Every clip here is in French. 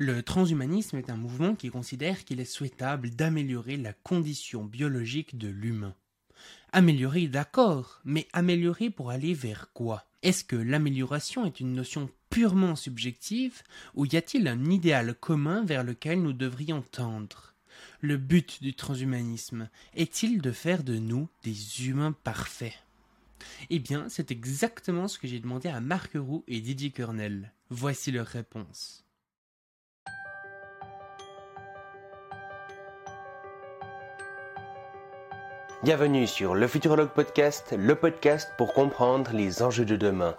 Le transhumanisme est un mouvement qui considère qu'il est souhaitable d'améliorer la condition biologique de l'humain. Améliorer, d'accord, mais améliorer pour aller vers quoi? Est-ce que l'amélioration est une notion purement subjective ou y a-t-il un idéal commun vers lequel nous devrions tendre? Le but du transhumanisme est-il de faire de nous des humains parfaits? Eh bien, c'est exactement ce que j'ai demandé à Marc Roux et Didier Kernel. Voici leur réponse. Bienvenue sur le Futurologue Podcast, le podcast pour comprendre les enjeux de demain.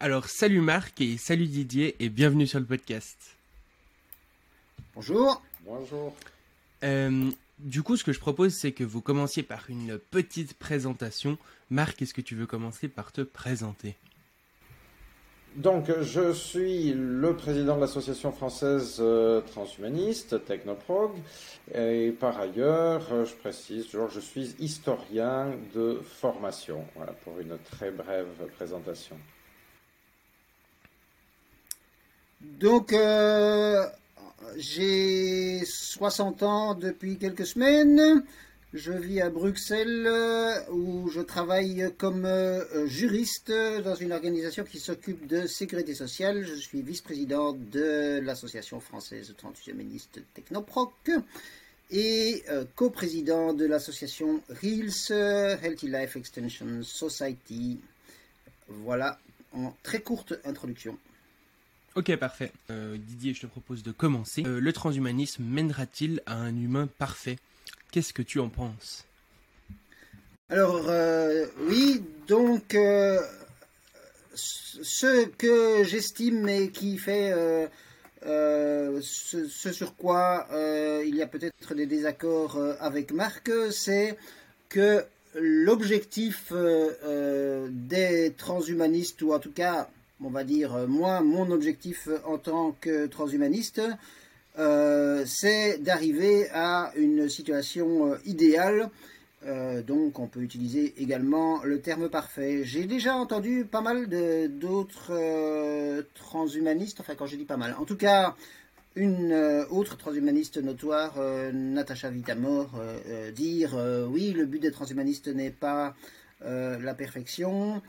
Alors, salut Marc et salut Didier et bienvenue sur le podcast. Bonjour. Bonjour. Euh, du coup, ce que je propose, c'est que vous commenciez par une petite présentation. Marc, est-ce que tu veux commencer par te présenter? Donc, je suis le président de l'association française euh, transhumaniste, Technoprog, et par ailleurs, euh, je précise toujours, je suis historien de formation. Voilà, pour une très brève présentation. Donc, euh, j'ai 60 ans depuis quelques semaines. Je vis à Bruxelles euh, où je travaille comme euh, juriste dans une organisation qui s'occupe de sécurité sociale. Je suis vice-président de l'association française transhumaniste Technoproc et euh, coprésident de l'association Reels Healthy Life Extension Society. Voilà en très courte introduction. Ok, parfait. Euh, Didier, je te propose de commencer. Euh, le transhumanisme mènera-t-il à un humain parfait? Qu'est-ce que tu en penses? Alors, euh, oui, donc, euh, ce que j'estime et qui fait euh, ce, ce sur quoi il y a peut-être des désaccords avec Marc, c'est que l'objectif des transhumanistes, ou en tout cas, on va dire, moi, mon objectif en tant que transhumaniste, euh, c'est d'arriver à une situation euh, idéale. Euh, donc, on peut utiliser également le terme parfait. J'ai déjà entendu pas mal d'autres transhumanistes, enfin, quand je dis pas mal, en tout cas, une autre transhumaniste notoire, Natacha Vitamor, dire oui, le but des transhumanistes n'est pas la perfection,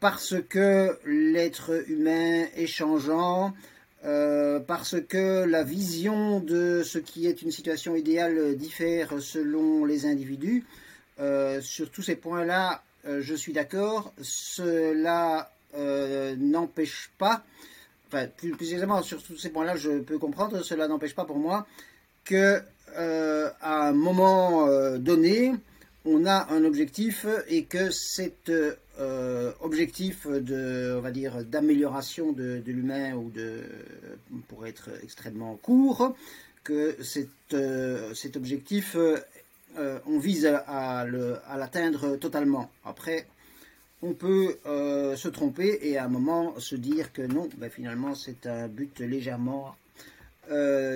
parce que l'être humain est changeant, euh, parce que la vision de ce qui est une situation idéale diffère selon les individus. Euh, sur tous ces points-là, euh, je suis d'accord. Cela n'empêche pas, enfin plus précisément sur tous ces points-là, je peux comprendre. Cela n'empêche pas pour moi que à un moment donné, on a un objectif et que cet euh, objectif de, on va dire, d'amélioration de, l'humain ou de, pour être extrêmement court, que cet, euh, objectif, euh, on vise à, l'atteindre totalement. Après, on peut se tromper et à un moment se dire que non, ben, finalement c'est un but légèrement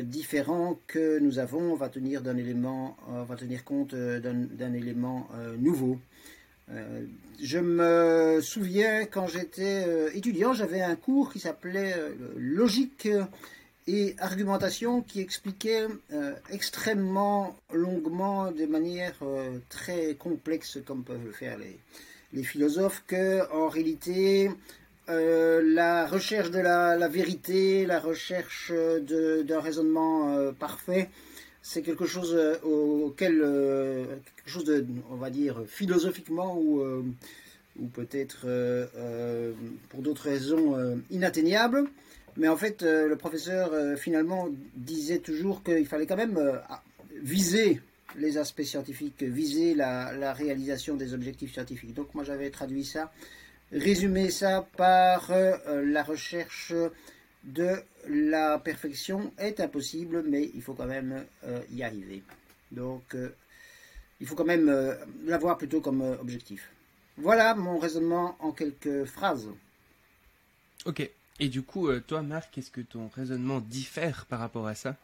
différent que nous avons. On va tenir d'un élément, va tenir compte d'un élément nouveau. Euh, je me souviens quand j'étais euh, étudiant, j'avais un cours qui s'appelait euh, logique et argumentation qui expliquait extrêmement longuement, de manière très complexe comme peuvent le faire les, philosophes, que en réalité la recherche de la, vérité, la recherche d'un raisonnement parfait, c'est quelque chose euh, auquel, euh, de, on va dire, philosophiquement ou, euh, peut-être pour d'autres raisons inatteignable. Mais en fait, le professeur finalement disait toujours qu'il fallait quand même viser les aspects scientifiques, viser la, réalisation des objectifs scientifiques. Donc moi j'avais traduit ça résumer ça par la recherche de la perfection est impossible, mais il faut quand même euh, y arriver. Donc, euh, il faut quand même euh, l'avoir plutôt comme euh, objectif. Voilà mon raisonnement en quelques phrases. Ok. Et du coup, euh, toi, Marc, est-ce que ton raisonnement diffère par rapport à ça?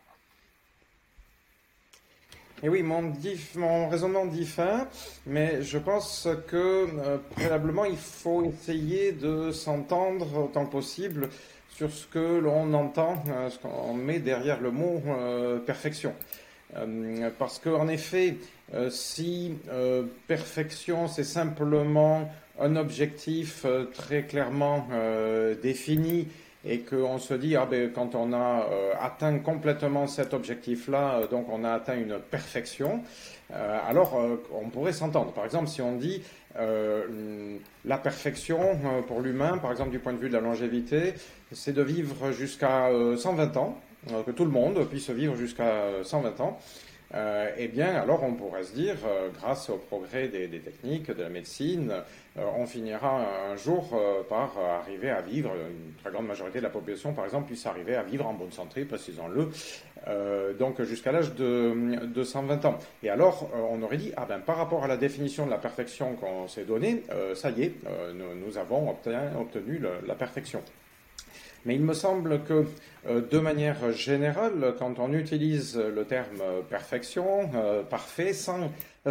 Et oui, mon, mon raisonnement diffère, mais je pense que euh, préalablement, il faut essayer de s'entendre autant que possible sur ce que l'on entend, euh, ce qu'on met derrière le mot euh, perfection. parce qu'en effet, si perfection, c'est simplement un objectif très clairement défini et qu'on se dit, ah ben, quand on a euh, atteint complètement cet objectif-là, euh, donc on a atteint une perfection, euh, alors on pourrait s'entendre. Par exemple, si on dit la perfection pour l'humain, par exemple du point de vue de la longévité, c'est de vivre jusqu'à 120 ans, que tout le monde puisse vivre jusqu'à 120 ans. Euh, eh bien, alors on pourrait se dire, euh, grâce au progrès des, techniques, de la médecine, euh, on finira un jour par arriver à vivre, une très grande majorité de la population, par exemple, puisse arriver à vivre en bonne santé, précisons-le, donc jusqu'à l'âge de, 120 ans. Et alors, on aurait dit, ah ben, par rapport à la définition de la perfection qu'on s'est donnée, ça y est, nous, avons obtenu la perfection. Mais il me semble que, euh, de manière générale, quand on utilise le terme perfection, euh, parfait, sans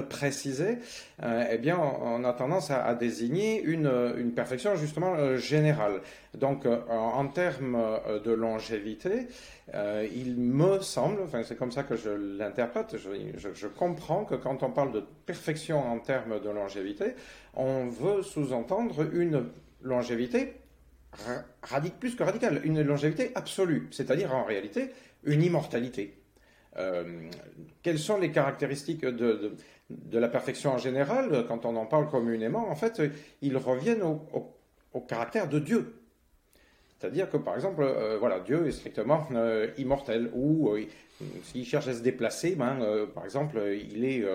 préciser, euh, eh bien, on a tendance à, désigner une, perfection justement générale. Donc, en, termes de longévité, il me semble, enfin, c'est comme ça que je l'interprète, je, comprends que quand on parle de perfection en termes de longévité, on veut sous-entendre une longévité radique plus que radical, une longévité absolue, c'est-à-dire en réalité une immortalité. Euh, quelles sont les caractéristiques de, la perfection en général? Quand on en parle communément, en fait, ils reviennent au caractère de Dieu. C'est-à-dire que, par exemple, euh, voilà, Dieu est strictement euh, immortel, ou euh, s'il cherche à se déplacer, ben, par exemple, il est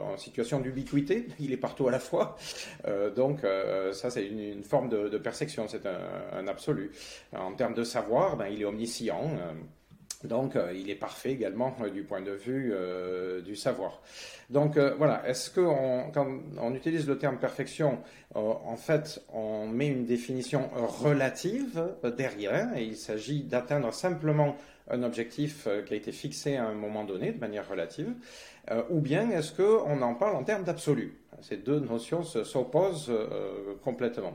en situation d'ubiquité, il est partout à la fois. donc, ça, c'est une, forme de, perception, c'est un, un, absolu. En termes de savoir, ben, il est omniscient. Donc, euh, il est parfait également euh, du point de vue euh, du savoir. Donc, voilà, est-ce que quand on utilise le terme perfection, en fait, on met une définition relative derrière, et il s'agit d'atteindre simplement un objectif qui a été fixé à un moment donné de manière relative, ou bien est-ce qu'on en parle en termes d'absolu? Ces deux notions s'opposent complètement.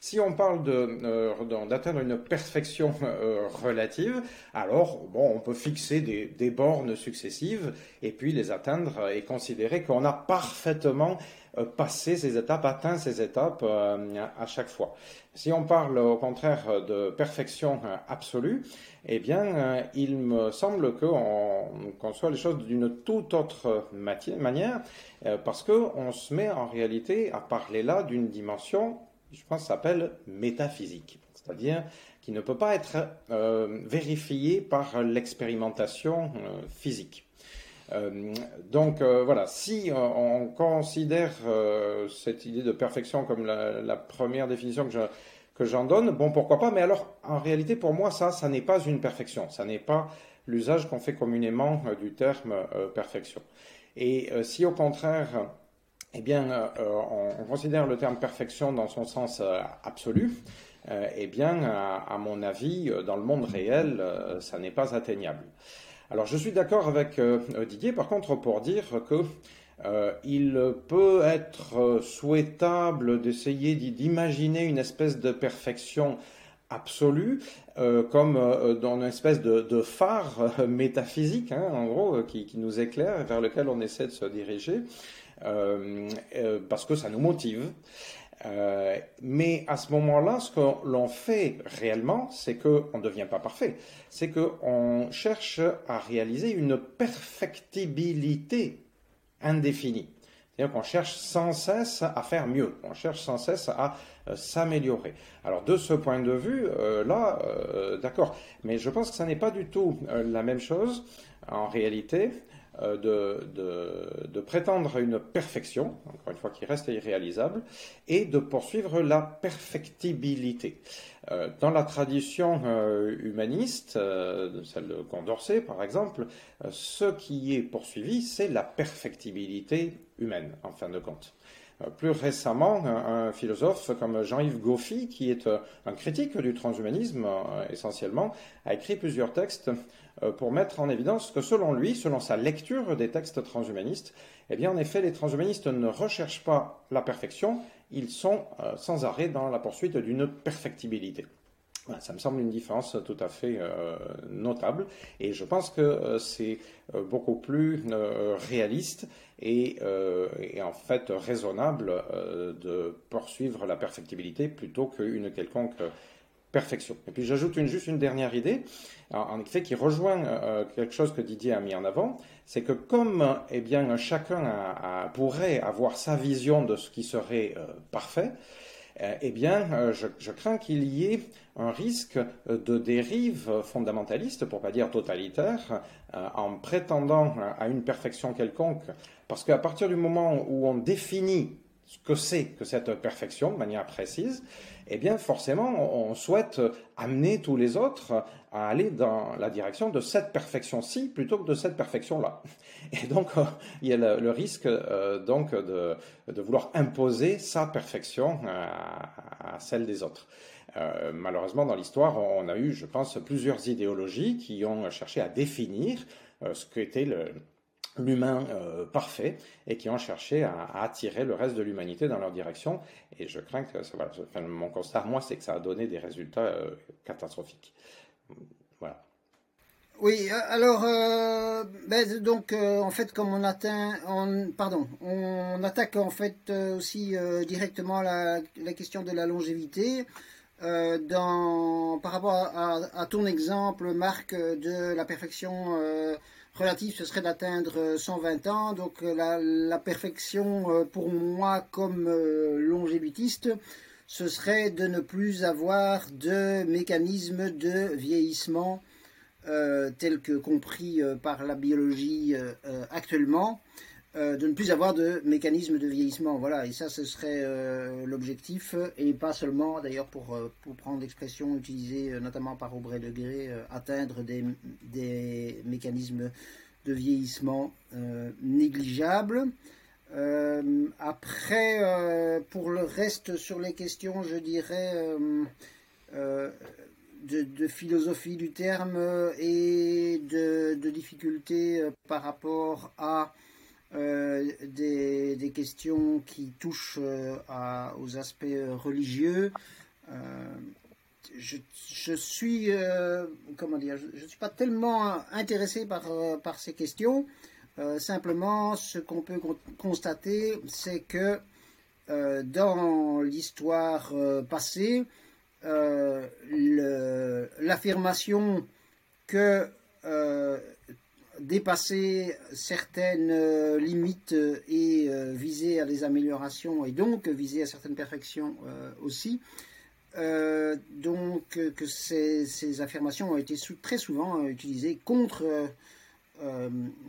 Si on parle euh, d'atteindre une perfection euh, relative, alors bon, on peut fixer des, bornes successives et puis les atteindre et considérer qu'on a parfaitement euh, passé ces étapes, atteint ces étapes à chaque fois. Si on parle au contraire de perfection absolue, eh bien, il me semble qu'on conçoit les choses d'une toute autre manière, parce qu'on se met en réalité à parler là d'une dimension je pense, s'appelle métaphysique, c'est-à-dire qui ne peut pas être euh, vérifié par l'expérimentation euh, physique. Euh, donc voilà, si on considère cette idée de perfection comme la, première définition que je, que j'en donne, bon pourquoi pas, mais alors en réalité pour moi ça, ça n'est pas une perfection, ça n'est pas l'usage qu'on fait communément du terme perfection. Et si au contraire eh bien, euh, on, considère le terme perfection dans son sens euh, absolu. Euh, eh bien, à, mon avis, dans le monde réel, ça n'est pas atteignable. Alors, je suis d'accord avec Didier, par contre, pour dire que il peut être souhaitable d'essayer d'imaginer une espèce de perfection absolue, comme dans une espèce de, phare métaphysique, hein, en gros, qui, qui, nous éclaire, vers lequel on essaie de se diriger. Euh, euh, parce que ça nous motive. Euh, mais à ce moment-là, ce que l'on fait réellement, c'est qu'on ne devient pas parfait. C'est qu'on cherche à réaliser une perfectibilité indéfinie. C'est-à-dire cherche sans cesse à faire mieux, on cherche sans cesse à s'améliorer. Alors de ce point de vue, là, d'accord, mais je pense que ça n'est pas du tout la même chose en réalité euh, de, de, prétendre à une perfection, encore une fois qui reste irréalisable, et de poursuivre la perfectibilité. Euh, dans la tradition euh, humaniste, celle de Condorcet par exemple, ce qui est poursuivi, c'est la perfectibilité humaine, en fin de compte. plus récemment, un, philosophe comme Jean-Yves Goffy, qui est un critique du transhumanisme essentiellement, a écrit plusieurs textes pour mettre en évidence que selon lui, selon sa lecture des textes transhumanistes, eh bien en effet, les transhumanistes ne recherchent pas la perfection, ils sont sans arrêt dans la poursuite d'une perfectibilité. Ça me semble une différence tout à fait euh, notable et je pense que euh, c'est euh, beaucoup plus réaliste et, en fait raisonnable de poursuivre la perfectibilité plutôt qu'une quelconque perfection. Et puis j'ajoute une, juste une dernière idée, en effet qui rejoint quelque chose que Didier a mis en avant, c'est que comme eh bien, chacun pourrait avoir sa vision de ce qui serait parfait, eh bien, euh, je, crains qu'il y ait un risque de dérive fondamentaliste, pour pas dire totalitaire, euh, en prétendant à une perfection quelconque. Parce qu'à partir du moment où on définit ce que c'est que cette perfection de manière précise, eh bien forcément on souhaite amener tous les autres à aller dans la direction de cette perfection-ci plutôt que de cette perfection-là. Et donc il y a le, risque euh, donc de, vouloir imposer sa perfection à, celle des autres. Euh, malheureusement, dans l'histoire, on a eu, je pense, plusieurs idéologies qui ont cherché à définir euh, ce qu'était le, l'humain euh, parfait et qui ont cherché à, attirer le reste de l'humanité dans leur direction. Et je crains que voilà, mon constat, moi, c'est que ça a donné des résultats euh, catastrophiques. Voilà. Oui, euh, alors, ben, donc, en fait, comme on atteint, on, pardon, on attaque en fait aussi directement la, question de la longévité. dans, par rapport à, ton exemple, Marc, de la perfection relatif, ce serait d'atteindre 120 euh, ans. Donc euh, la, perfection euh, pour moi comme longévitiste, ce serait de ne plus avoir de mécanisme de vieillissement tel que compris par la biologie actuellement. De ne plus avoir de mécanisme de vieillissement. Voilà, et ça, ce serait l'objectif, et pas seulement, d'ailleurs, pour, pour prendre l'expression utilisée notamment par Aubray de atteindre des, mécanismes de vieillissement euh, négligeable. Euh, après, euh, pour le reste sur les questions, je dirais de, philosophie du terme et de, difficultés par rapport à des, questions qui touchent aux aspects religieux je, suis, euh, comment dire, je ne suis pas tellement intéressé par, euh, par ces questions. Euh, simplement, ce qu'on peut constater, c'est que dans l'histoire passée, l'affirmation que dépasser certaines limites et viser à des améliorations et donc viser à certaines perfections aussi, euh, donc euh, que ces, affirmations ont été très souvent euh, utilisées contre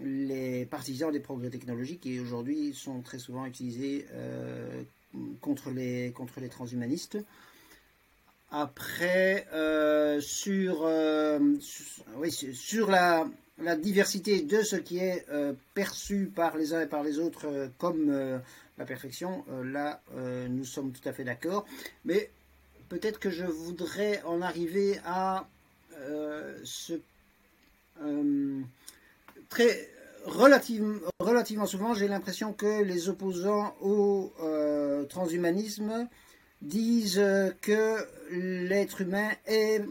les partisans des progrès technologiques et aujourd'hui sont très souvent utilisées contre les transhumanistes. Après, sur, oui, sur la, la, diversité de ce qui est perçu par les uns et par les autres comme la perfection, là, nous sommes tout à fait d'accord. Mais peut-être que je voudrais en arriver à euh, ce euh, très relativement souvent, j'ai l'impression que les opposants au euh, transhumanisme disent que l'être humain est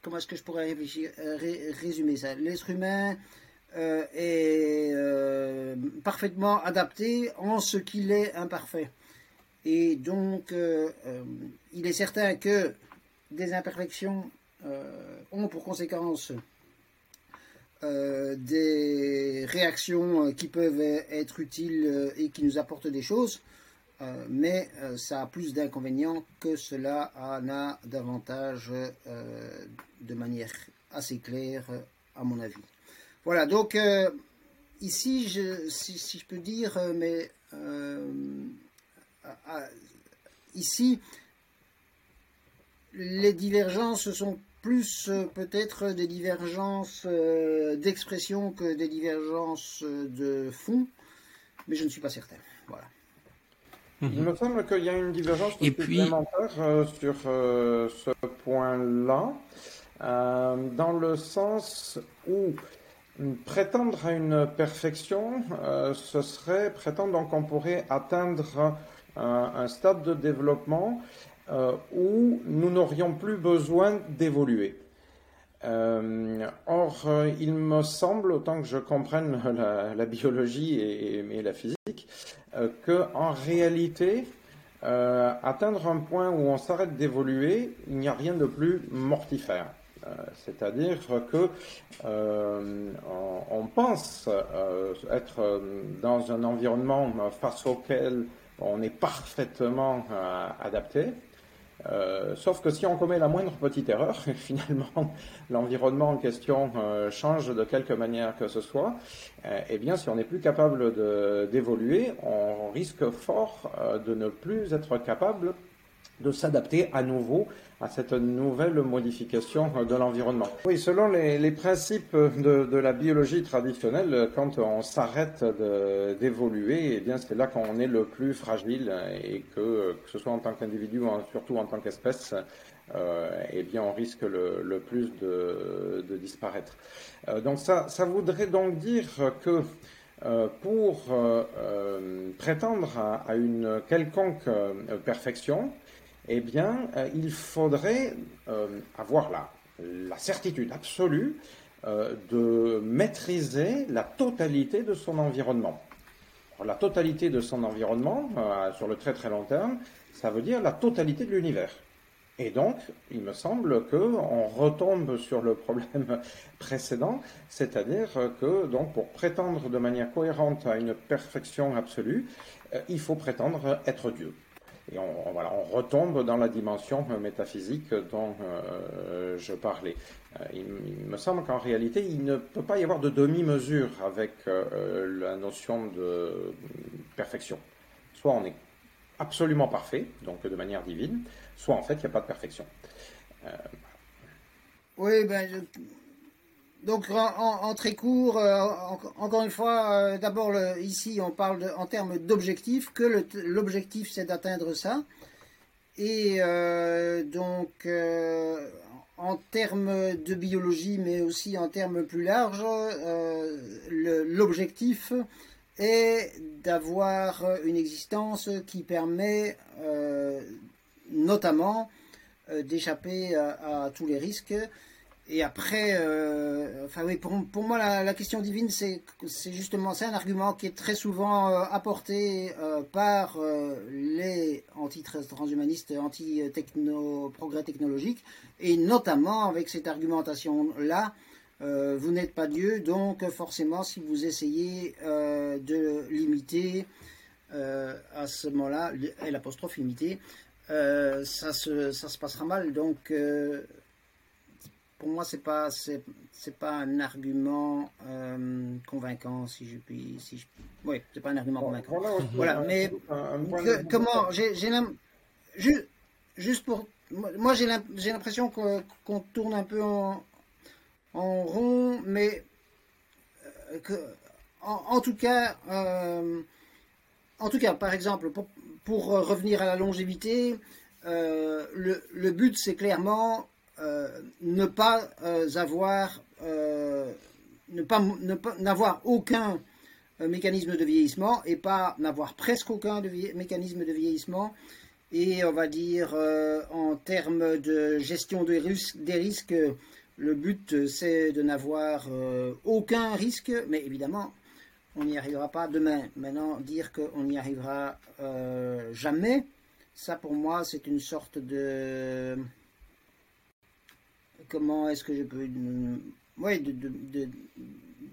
comment est-ce que je pourrais résumer ça? L'être humain est parfaitement adapté en ce qu'il est imparfait. Et donc, euh, euh, il est certain que des imperfections euh, ont pour conséquence des réactions qui peuvent être utiles et qui nous apportent des choses, mais ça a plus d'inconvénients que cela en a davantage de manière assez claire, à mon avis. Voilà, donc ici, je, si, je peux dire, mais ici, les divergences sont plus euh, peut-être des divergences euh, d'expression que des divergences de fond, mais je ne suis pas certain. Voilà. Mhm. Il me semble qu'il y a une divergence Et supplémentaire puis... sur ce point-là, dans le sens où Prétendre à une perfection, euh, ce serait prétendre qu'on pourrait atteindre un, stade de développement euh, où nous n'aurions plus besoin d'évoluer. Euh, or, il me semble, autant que je comprenne la, biologie et, la physique, que en réalité, atteindre un point où on s'arrête d'évoluer, il n'y a rien de plus mortifère. Euh, c'est-à-dire que euh, on, pense euh, être dans un environnement face auquel on est parfaitement adapté. Sauf que si on commet la moindre petite erreur, finalement l'environnement en question change de quelque manière que ce soit, eh bien si on n'est plus capable d'évoluer, on risque fort de ne plus être capable de s'adapter à nouveau à cette nouvelle modification de l'environnement. Oui, selon les, principes de, la biologie traditionnelle, quand on s'arrête d'évoluer, eh bien c'est là qu'on est le plus fragile et que, que ce soit en tant qu'individu ou surtout en tant qu'espèce, euh, eh bien on risque le, plus de, disparaître. Euh, donc ça, ça voudrait donc dire que euh, pour prétendre à, une quelconque perfection, eh bien, euh, il faudrait euh, avoir la, certitude absolue euh, de maîtriser la totalité de son environnement. la totalité de son environnement, sur le très très long terme, ça veut dire la totalité de l'univers. Et donc, il me semble qu'on retombe sur le problème précédent, c'est-à-dire que donc pour prétendre de manière cohérente à une perfection absolue, il faut prétendre être Dieu. Et on, retombe dans la dimension métaphysique dont euh, je parlais. Euh, il, me semble qu'en réalité, il ne peut pas y avoir de demi-mesure avec euh, la notion de perfection. Soit on est absolument parfait, donc de manière divine, soit en fait, il n'y a pas de perfection. oui, ben, donc en, très court, euh, encore une fois, euh, d'abord ici on parle en termes d'objectif, que l'objectif c'est d'atteindre ça. Et euh, donc en termes de biologie, mais aussi en termes plus larges, l'objectif est d'avoir une existence qui permet notamment d'échapper à, tous les risques et après, euh, enfin oui, pour, pour moi la, question divine, c'est justement c'est un argument qui est très souvent euh, apporté euh, par les anti-transhumanistes, anti-progrès technologiques, et notamment avec cette argumentation-là, vous n'êtes pas Dieu, donc forcément si vous essayez de limiter à ce moment-là, l'apostrophe limiter, ça, se, ça se passera mal. Donc pour moi, c'est pas c'est pas un argument euh, convaincant, si je puis. Si je, oui, c'est pas un argument convaincant. Voilà, mais comment j'ai juste, juste pour moi, j'ai l'impression qu'on tourne un peu en, en rond, mais euh, que, en, tout cas, euh, en tout cas, par exemple, pour, pour revenir à la longévité, le, le but c'est clairement ne pas euh, avoir, euh, ne pas n'avoir aucun mécanisme de vieillissement et pas n'avoir presque aucun mécanisme de vieillissement. Et on va dire en termes de gestion risques, des risques le but c'est de n'avoir aucun risque, mais évidemment on n'y arrivera pas demain. Maintenant, dire qu'on n'y arrivera jamais, ça pour moi c'est une sorte de comment est-ce que je peux. Oui, de, de,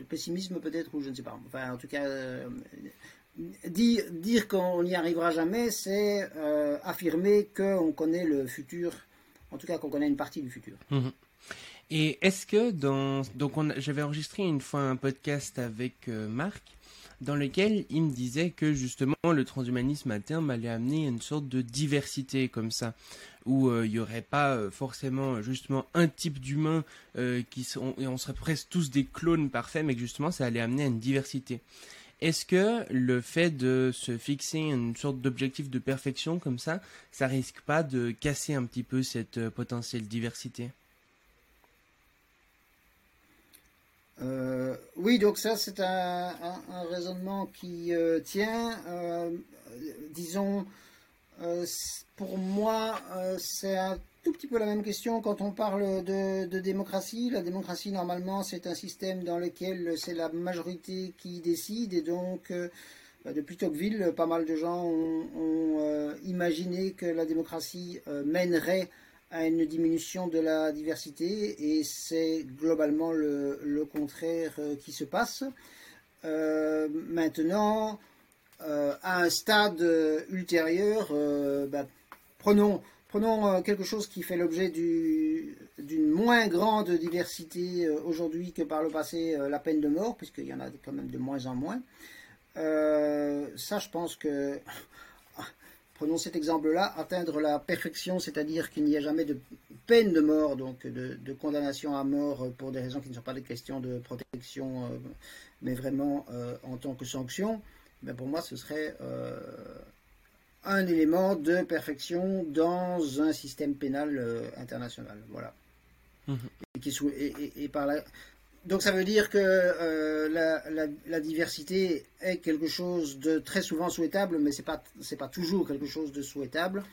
pessimisme peut-être, ou je ne sais pas. Enfin, en tout cas, euh, dire, qu'on n'y arrivera jamais, c'est euh, affirmer qu'on connaît le futur, en tout cas qu'on connaît une partie du futur. Mhm. Et est-ce que dans. Donc, j'avais enregistré une fois un podcast avec euh, Marc dans lequel il me disait que justement le transhumanisme à terme allait amener une sorte de diversité comme ça, où euh, il n'y aurait pas euh, forcément justement un type d'humain euh, qui et on serait presque tous des clones parfaits, mais que justement ça allait amener à une diversité. est-ce que le fait de se fixer une sorte d'objectif de perfection comme ça, ça risque pas de casser un petit peu cette euh, potentielle diversité? Euh, oui, donc ça c'est un, raisonnement qui euh, tient. disons, pour moi, c'est un tout petit peu la même question quand on parle de, démocratie. La démocratie, normalement, c'est un système dans lequel c'est la majorité qui décide. Et donc, euh, bah, depuis Tocqueville, pas mal de gens ont, euh, imaginé que la démocratie euh, mènerait à une diminution de la diversité. Et c'est globalement le, contraire qui se passe. maintenant, à un stade ultérieur, bah, prenons euh, quelque chose qui fait l'objet d'une moins grande diversité euh, aujourd'hui que par le passé, euh, la peine de mort, puisqu'il y en a quand même de moins en moins. ça, je pense que, prenons cet exemple-là, atteindre la perfection, c'est-à-dire qu'il n'y a jamais de peine de mort, donc de, condamnation à mort pour des raisons qui ne sont pas des questions de protection, mais vraiment en tant que sanction, ben, pour moi, ce serait un élément de perfection dans un système pénal euh, international. Voilà. Mhm. Et, par Donc ça veut dire que euh, la, diversité est quelque chose de très souvent souhaitable, mais c'est pas c'est pas toujours quelque chose de souhaitable.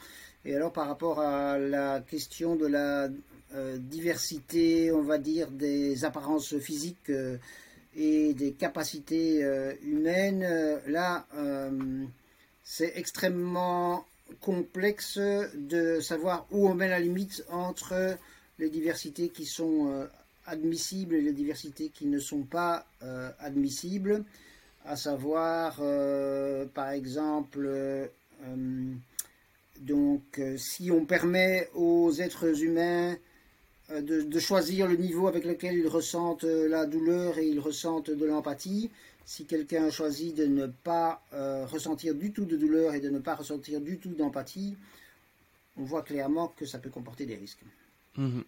Et alors par rapport à la question de la euh, diversité, on va dire des apparences physiques et des capacités humaines, là c'est extrêmement complexe de savoir où on met la limite entre les diversités qui sont euh, admissibles et les diversités qui ne sont pas euh, admissibles, à savoir euh, par exemple donc si on permet aux êtres humains de, choisir le niveau avec lequel ils ressentent la douleur et ils ressentent de l'empathie, si quelqu'un choisit de ne pas euh, ressentir du tout de douleur et de ne pas ressentir du tout d'empathie, on voit clairement que ça peut comporter des risques. Mhm.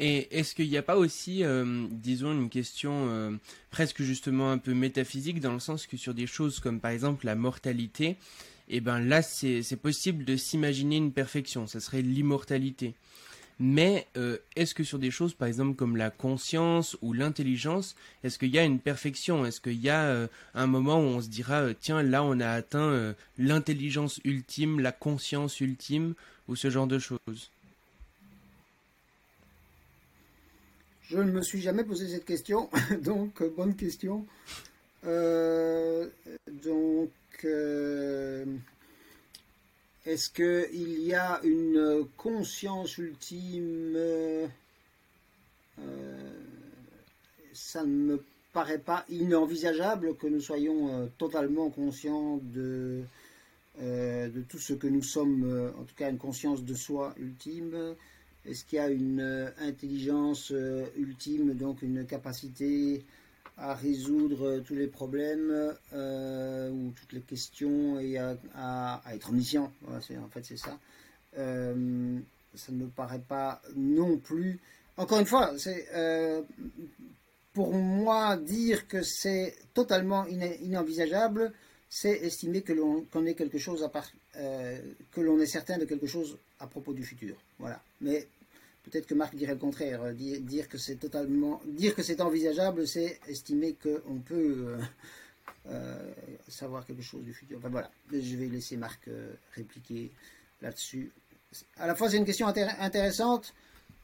Et est-ce qu'il n'y a pas aussi, euh, disons, une question euh, presque justement un peu métaphysique, dans le sens que sur des choses comme par exemple la mortalité, eh ben là c'est possible de s'imaginer une perfection, ça serait l'immortalité. Mais euh, est-ce que sur des choses, par exemple, comme la conscience ou l'intelligence, est-ce qu'il y a une perfection? Est-ce qu'il y a euh, un moment où on se dira, euh, tiens, là, on a atteint l'intelligence ultime, la conscience ultime, ou ce genre de choses? Je ne me suis jamais posé cette question, donc bonne question. donc est-ce qu'il y a une conscience ultime euh, Ça ne me paraît pas inenvisageable que nous soyons euh, totalement conscients euh, de tout ce que nous sommes, en tout cas une conscience de soi ultime. Est-ce qu'il y a une intelligence ultime, donc une capacité à résoudre tous les problèmes euh, ou toutes les questions et à, être omniscient. en fait, c'est ça. Euh, ça ne me paraît pas non plus. Encore une fois, c'est euh, pour moi dire que c'est totalement inenvisageable, c'est estimer que l'on connaît quelque chose à part, que l'on est certain de quelque chose à propos du futur. Voilà. Mais Peut-être que Marc dirait le contraire. Euh, dire, que c'est totalement, dire que c'est envisageable, c'est estimer qu'on peut euh, euh, savoir quelque chose du futur. Enfin voilà, je vais laisser Marc répliquer là-dessus. À la fois, c'est une question intéressante,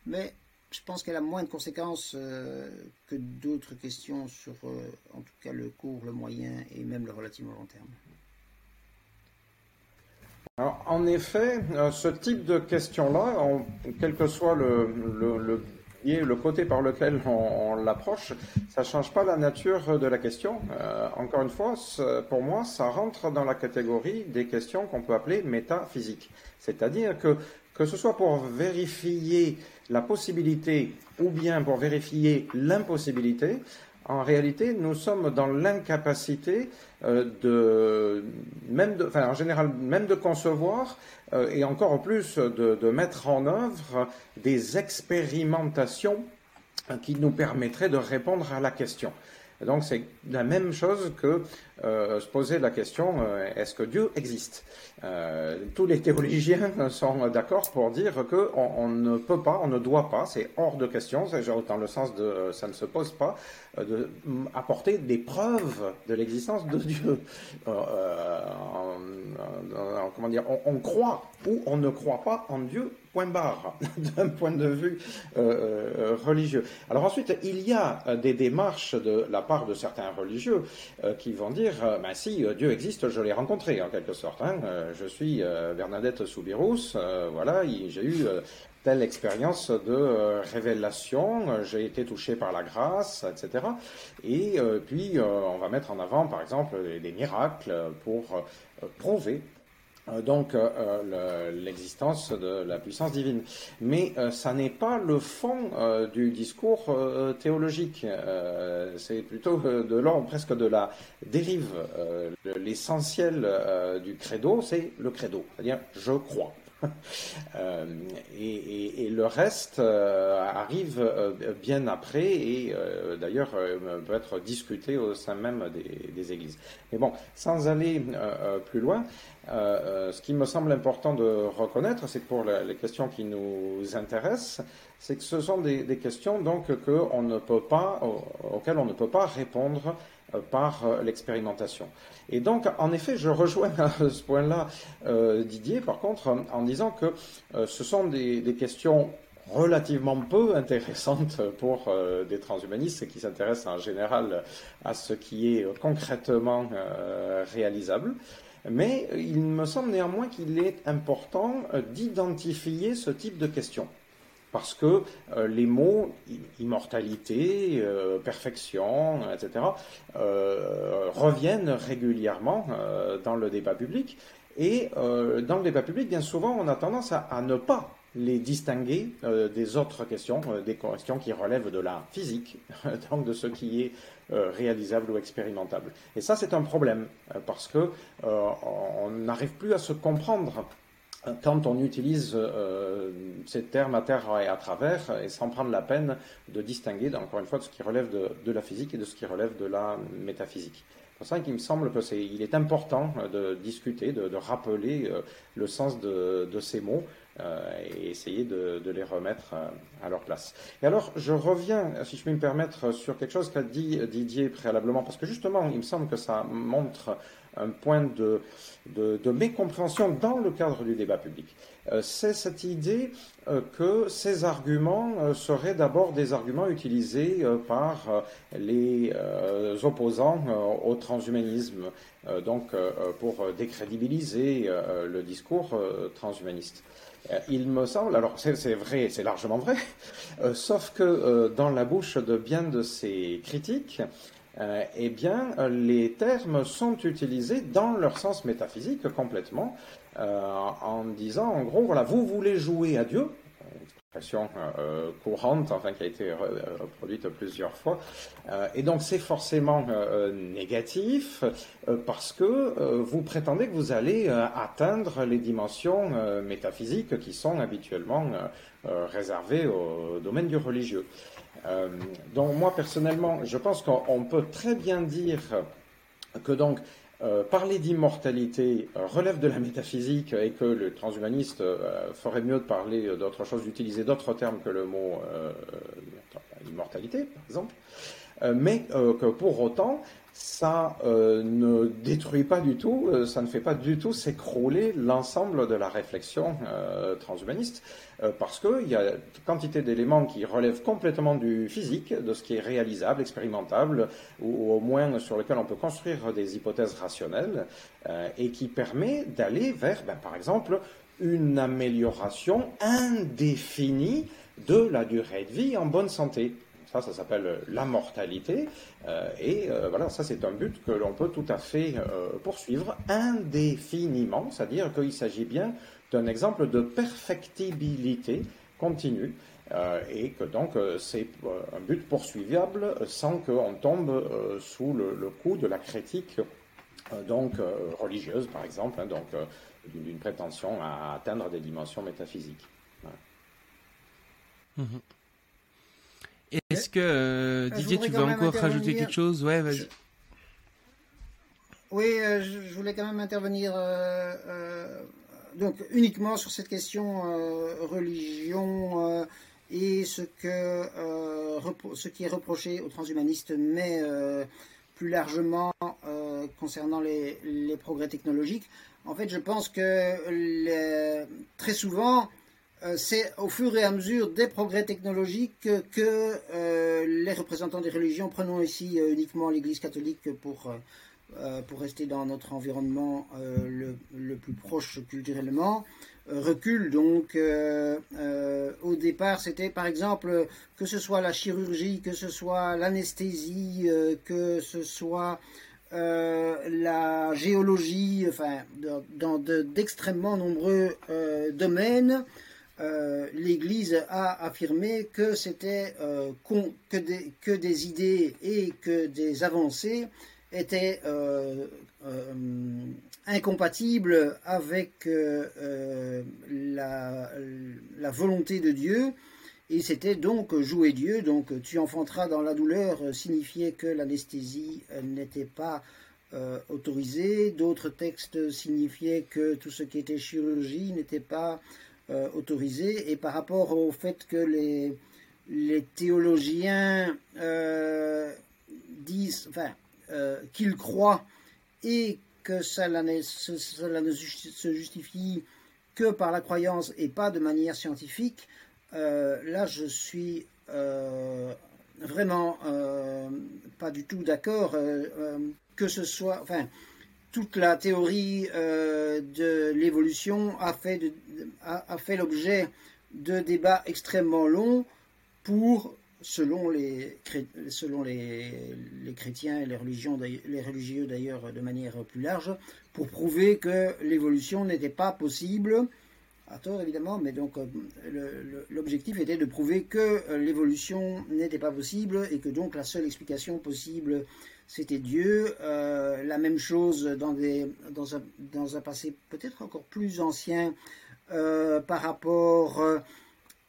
mais je pense qu'elle a moins de conséquences que d'autres questions sur, en tout cas, le court, le moyen et même le relativement long terme. En effet, euh, ce type de questions-là, quel que soit le, côté par lequel on, l'approche, ça ne change pas la nature de la question. Euh, encore une fois, pour moi, ça rentre dans la catégorie des questions qu'on peut appeler métaphysiques. C'est-à-dire que, que ce soit pour vérifier la possibilité ou bien pour vérifier l'impossibilité, en réalité, nous sommes dans l'incapacité euh, de, même de, en général, même de concevoir euh, et encore en plus de, mettre en œuvre des expérimentations qui nous permettraient de répondre à la question. Donc c'est la même chose que se poser la question est-ce que Dieu existe? Tous les théologiens sont d'accord pour dire que on, ne peut pas, on ne doit pas, c'est hors de question, c'est dans le sens de ça ne se pose pas, de apporter des preuves de l'existence de Dieu. comment dire on croit ou on ne croit pas en Dieu point barre, d'un point de vue euh, euh, religieux. Alors ensuite, il y a euh, des démarches de la part de certains religieux qui vont dire, ben si Dieu existe, je l'ai rencontré en quelque sorte. Hein. je suis Bernadette Soubirous, voilà, j'ai eu telle expérience de révélation, j'ai été touché par la grâce, etc. Et puis, on va mettre en avant, par exemple, des miracles pour prouver donc euh, euh, l'existence de la puissance divine. Mais ça n'est pas le fond du discours théologique. c'est plutôt de l'ordre presque de la dérive. L'essentiel du credo, c'est le credo, c'est-à-dire je crois. Euh, et, le reste euh, arrive euh, bien après et d'ailleurs peut être discuté au sein même des, églises. Mais bon, sans aller plus loin, ce qui me semble important de reconnaître, c'est que pour les questions qui nous intéressent, c'est que ce sont des, questions donc auxquelles on ne peut pas répondre par euh, l'expérimentation. Et donc, en effet, je rejoins à ce point-là euh, Didier, par contre, en disant que ce sont des, questions relativement peu intéressantes pour des transhumanistes qui s'intéressent en général à ce qui est concrètement réalisable. Mais il me semble néanmoins qu'il est important d'identifier ce type de questions parce que euh, les mots immortalité, euh, perfection, etc., euh, reviennent régulièrement dans le débat public. Et dans le débat public, bien souvent, on a tendance à, ne pas les distinguer des autres questions, des questions qui relèvent de la physique, donc de ce qui est réalisable ou expérimentable. Et ça, c'est un problème, parce que on n'arrive plus à se comprendre quand on utilise euh, ces termes à terre et à travers, et sans prendre la peine de distinguer, encore une fois, de ce qui relève de, la physique et de ce qui relève de la métaphysique. C'est pour ça qu'il me semble que c'est, il est important de discuter, de, rappeler euh, le sens de, ces mots euh, et essayer de, les remettre à leur place. Et alors, je reviens, si je puis me permettre, sur quelque chose qu'a dit Didier préalablement, parce que justement, il me semble que ça montre un point de, de, mécompréhension dans le cadre du débat public. Euh, c'est cette idée euh, que ces arguments euh, seraient d'abord des arguments utilisés par les opposants au transhumanisme, donc pour décrédibiliser le discours transhumaniste. Il me semble, alors c'est vrai, c'est largement vrai, sauf que dans la bouche de bien de ces critiques, euh, eh bien, les termes sont utilisés dans leur sens métaphysique complètement, euh, en disant, en gros, voilà, vous voulez jouer à Dieu, expression euh, courante, enfin qui a été reproduite plusieurs fois, et donc c'est forcément négatif parce que vous prétendez que vous allez atteindre les dimensions métaphysiques qui sont habituellement réservées au domaine du religieux. Euh, donc moi personnellement, je pense qu'on peut très bien dire que donc euh, parler d'immortalité euh, relève de la métaphysique et que le transhumaniste ferait mieux de parler d'autre chose, d'utiliser d'autres termes que le mot immortalité, par exemple, mais que pour autant, ça ne détruit pas du tout, ça ne fait pas du tout s'écrouler l'ensemble de la réflexion transhumaniste. Euh, parce qu'il y a quantité d'éléments qui relèvent complètement du physique, de ce qui est réalisable, expérimentable, ou, au moins sur lequel on peut construire des hypothèses rationnelles, euh, et qui permet d'aller vers, ben, par exemple, une amélioration indéfinie de la durée de vie en bonne santé. Ça, ça s'appelle la mortalité. Euh, et voilà, ça c'est un but que l'on peut tout à fait poursuivre indéfiniment, c'est-à-dire qu'il s'agit bien un exemple de perfectibilité continue. Euh, et que donc euh, c'est euh, un but poursuivable sans qu'on tombe sous le, coup de la critique donc religieuse par exemple, hein, donc d'une prétention à atteindre des dimensions métaphysiques. Mhm. Est-ce que euh, Ah, Didier, tu veux encore rajouter quelque chose? Ouais, vas-y. Je- Oui, euh, je, voulais quand même intervenir euh, donc uniquement sur cette question religion et ce que repro- ce qui est reproché aux transhumanistes, mais plus largement concernant les, les progrès technologiques. En fait, je pense que les- très souvent, c'est au fur et à mesure des progrès technologiques que, euh, les représentants des religions, prenons ici euh, uniquement l'Église catholique pour, euh, euh, pour rester dans notre environnement euh, le, plus proche culturellement, euh, reculent. Donc, euh, euh, au départ, c'était par exemple que ce soit la chirurgie, que ce soit l'anesthésie, euh, que ce soit euh, la géologie, enfin, dans, dans de- d'extrêmement nombreux euh, domaines, euh, l'Église a affirmé que c'était euh, que, des, que des idées et que des avancées étaient euh, incompatibles avec la, la volonté de Dieu. Et c'était donc jouer Dieu, donc tu enfanteras dans la douleur signifiait que l'anesthésie n'était pas autorisée. D'autres textes signifiaient que tout ce qui était chirurgie n'était pas euh, autorisé. Et par rapport au fait que les, les théologiens euh, disent, enfin, euh, qu'ils croient et que cela ne, ne se justifie que par la croyance et pas de manière scientifique, là je suis vraiment pas du tout d'accord que ce soit, enfin, toute la théorie euh, de l'évolution a fait, l'objet de débats extrêmement longs pour, selon les, chrétiens et les, religieux d'ailleurs de manière plus large, pour prouver que l'évolution n'était pas possible, à tort évidemment, mais donc euh, l'objectif était de prouver que euh, l'évolution n'était pas possible et que donc la seule explication possible c'était Dieu. Euh, la même chose dans, des, dans, un, passé peut-être encore plus ancien euh, par rapport euh,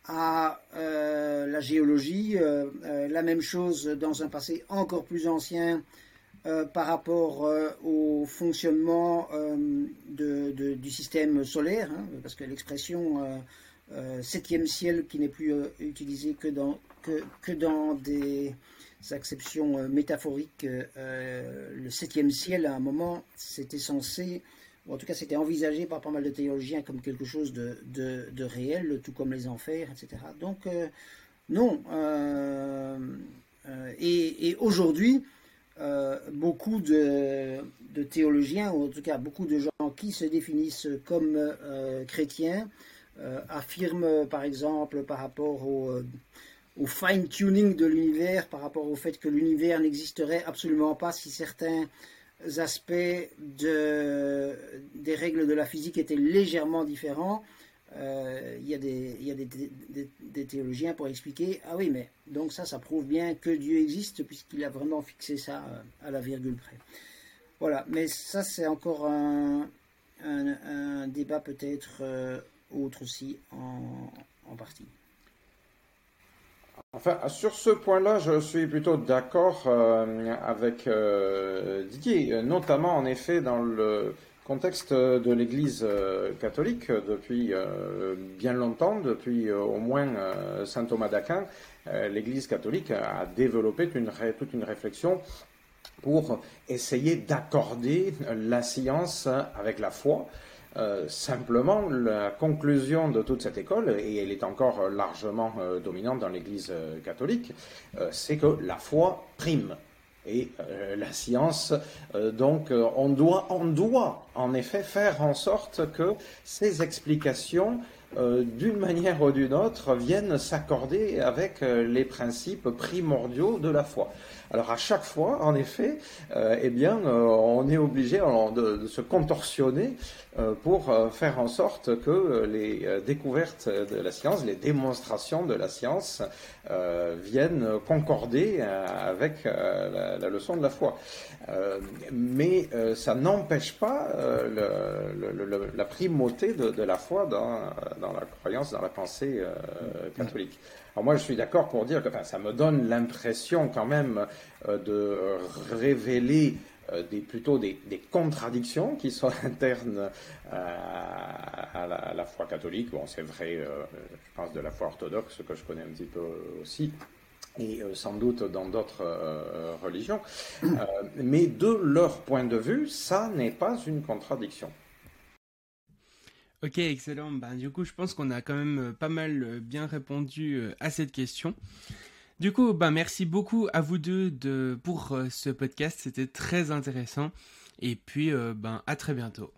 à la géologie. La même chose dans un passé encore plus ancien par rapport au fonctionnement du système solaire, hein, parce que l'expression septième ciel qui n'est plus utilisée que dans, que dans des acceptions euh, métaphoriques, euh, le septième ciel, à un moment, c'était censé, ou en tout cas c'était envisagé par pas mal de théologiens comme quelque chose de, de- réel, tout comme les enfers, etc. Donc, euh, non. euh, euh, et aujourd'hui, euh, beaucoup de, de théologiens, ou en tout cas beaucoup de gens qui se définissent comme euh, chrétiens, euh, affirment par exemple par rapport au, euh, au fine-tuning de l'univers, par rapport au fait que l'univers n'existerait absolument pas si certains aspects de, des règles de la physique étaient légèrement différents. Euh, il y a, des, théologiens pour expliquer, ah oui, mais donc ça, ça prouve bien que Dieu existe puisqu'il a vraiment fixé ça euh, à la virgule près. Voilà, mais ça, c'est encore un, débat peut-être euh, autre aussi en partie. Enfin, sur ce point-là, je suis plutôt d'accord euh, avec euh, Didier, notamment en effet dans le contexte de l'Église euh, catholique depuis euh, bien longtemps, depuis euh, au moins euh, saint Thomas d'Aquin, euh, l'Église catholique a développé toute une réflexion pour essayer d'accorder la science avec la foi. Euh, simplement, la conclusion de toute cette école, et elle est encore largement euh, dominante dans l'Église euh, catholique, c'est que la foi prime. Et la science, donc, on, doit, on doit en effet faire en sorte que ces explications, d'une manière ou d'une autre, viennent s'accorder avec les principes primordiaux de la foi. Alors à chaque fois, en effet, euh, eh bien, euh, on est obligé de, se contorsionner euh, pour faire en sorte que les découvertes de la science, les démonstrations de la science viennent concorder avec la, leçon de la foi. Mais ça n'empêche pas la primauté de, la foi dans la croyance, dans la pensée catholique. Alors moi, je suis d'accord pour dire que ça me donne l'impression quand même de révéler des, plutôt des, contradictions qui sont internes à, la, foi catholique. Bon, c'est vrai, je pense, de la foi orthodoxe que je connais un petit peu aussi et euh, sans doute dans d'autres euh, religions. Euh, mais de leur point de vue, ça n'est pas une contradiction. Ok, excellent. Ben, du coup, je pense qu'on a quand même pas mal bien répondu à cette question. Du coup, ben, merci beaucoup à vous deux de, pour ce podcast. C'était très intéressant. Et puis, ben, à très bientôt.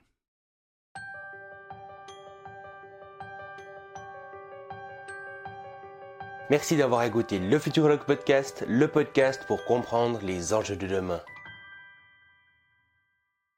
Merci d'avoir écouté le Futurologue Podcast, le podcast pour comprendre les enjeux de demain.